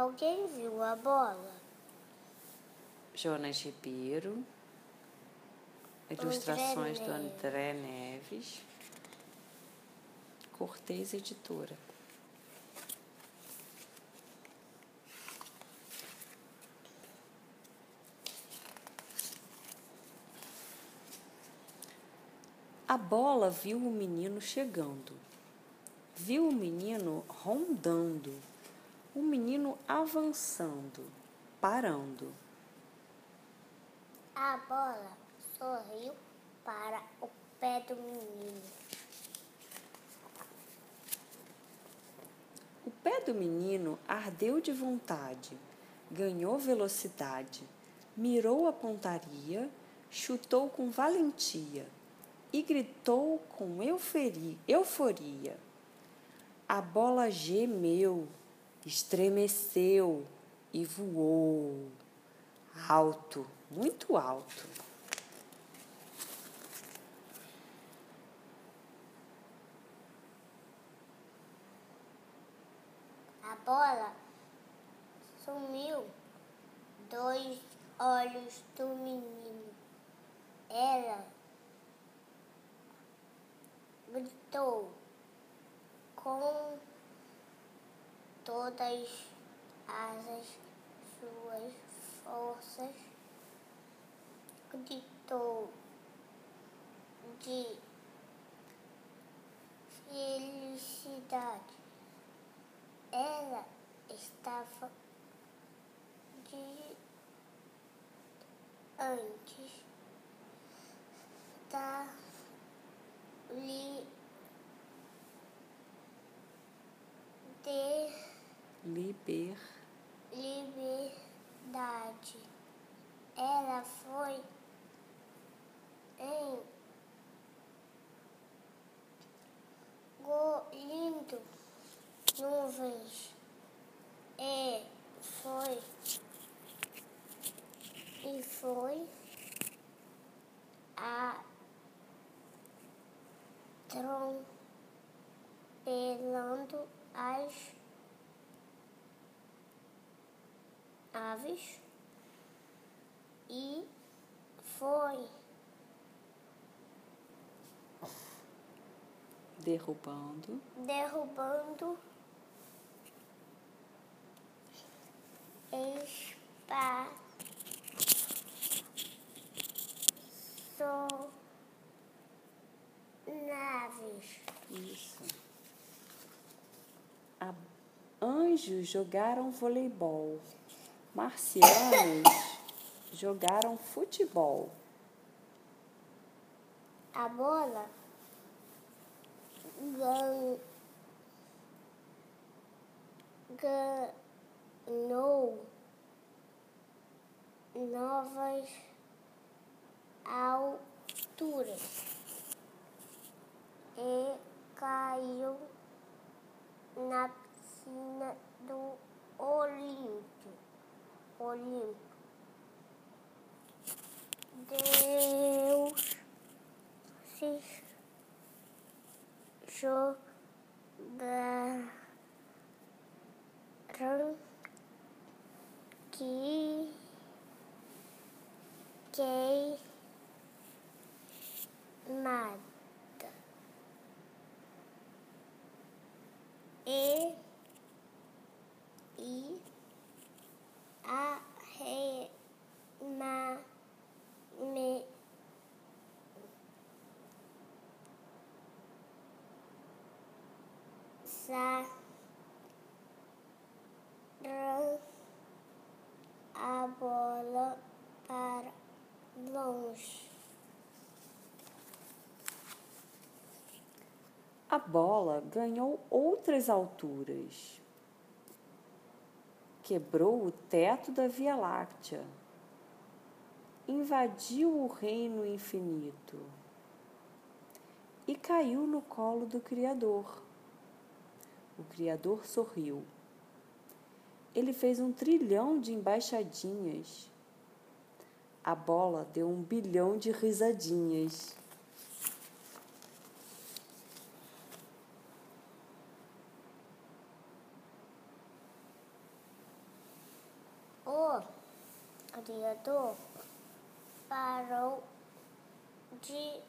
Alguém viu a bola? Jonas Ribeiro. Ilustrações do André Neves. Cortez Editora. A bola viu o menino chegando. Viu o menino rondando. O menino avançando, parando. A bola sorriu para o pé do menino. O pé do menino ardeu de vontade, ganhou velocidade, mirou a pontaria, chutou com valentia e gritou com euforia. A bola gemeu, estremeceu e voou alto, muito alto. A bola sumiu dois olhos do menino. Ela gritou com todas as suas forças, gritou de felicidade. Ela estava de antes da li, de Liber. liberdade. Ela foi engolindo nuvens e foi e foi atropelando as aves e foi derrubando, derrubando espaçonaves. isso. A- Anjos jogaram voleibol. Marcianos jogaram futebol. A bola gan- ganhou novas alturas e caiu na piscina do Olímpio. Queimada e. E arremame a bola para longe. A bola ganhou outras alturas. Quebrou o teto da Via Láctea. Invadiu o reino infinito. E caiu no colo do Criador. O Criador sorriu. Ele fez um trilhão de embaixadinhas. A bola deu um bilhão de risadinhas. Criador parou de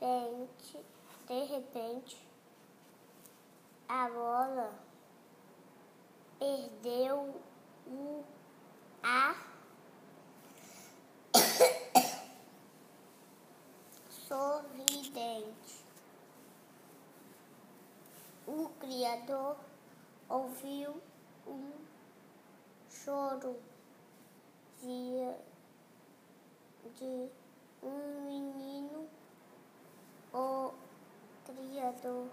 repente, de repente, a bola perdeu o ar sorridente. O Criador ouviu um choro de, de um menino, o Criador,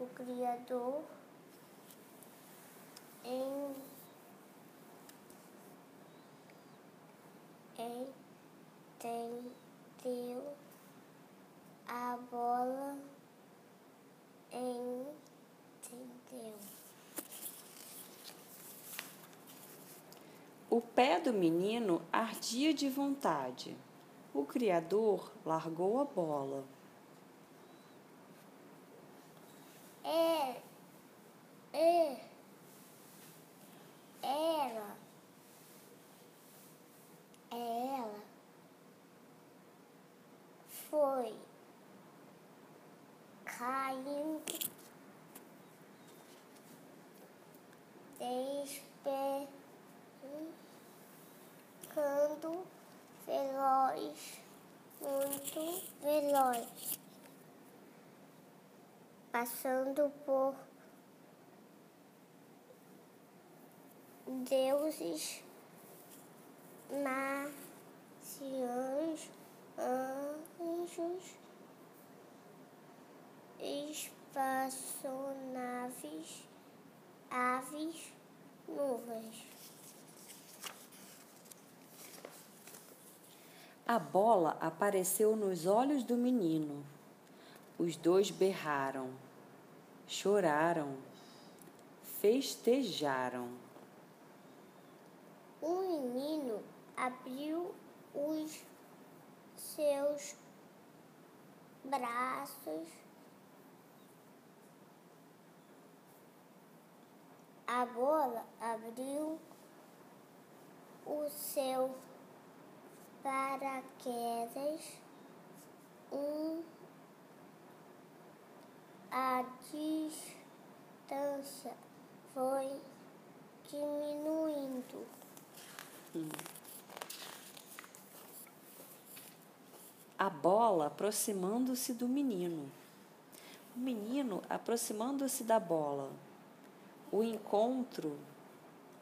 o Criador em, entendeu a bola entendeu. O pé do menino ardia de vontade. O criador largou a bola. É, é, ela, ela foi caindo, despencando veloz, muito veloz, passando por deuses, marcianos, anjos, espaçonaves, aves, nuvens. A bola apareceu nos olhos do menino. Os dois berraram, choraram, festejaram. O menino abriu os seus braços. A bola abriu o seu paraquedas. Um, a distância foi diminuindo. A bola aproximando-se do menino. O menino aproximando-se da bola. O encontro,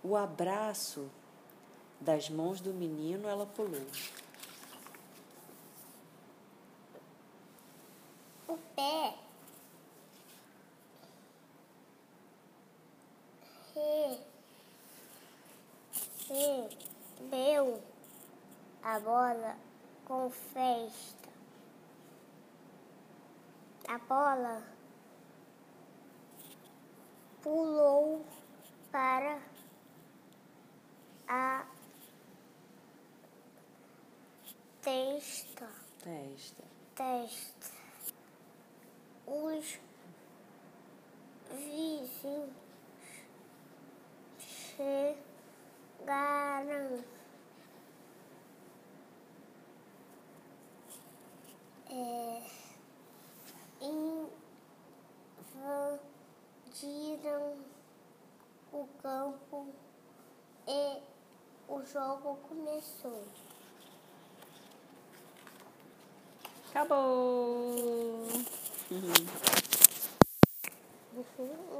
o abraço das mãos do menino, ela pulou. O pé recebeu a bola com festa. A bola pulou para a testa. Testa. testa. Os vizinhos chegaram. É, invadiram o campo e o jogo começou. 卡不，嗯哼，嗯哼嗯，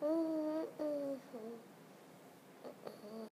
嗯嗯嗯哼。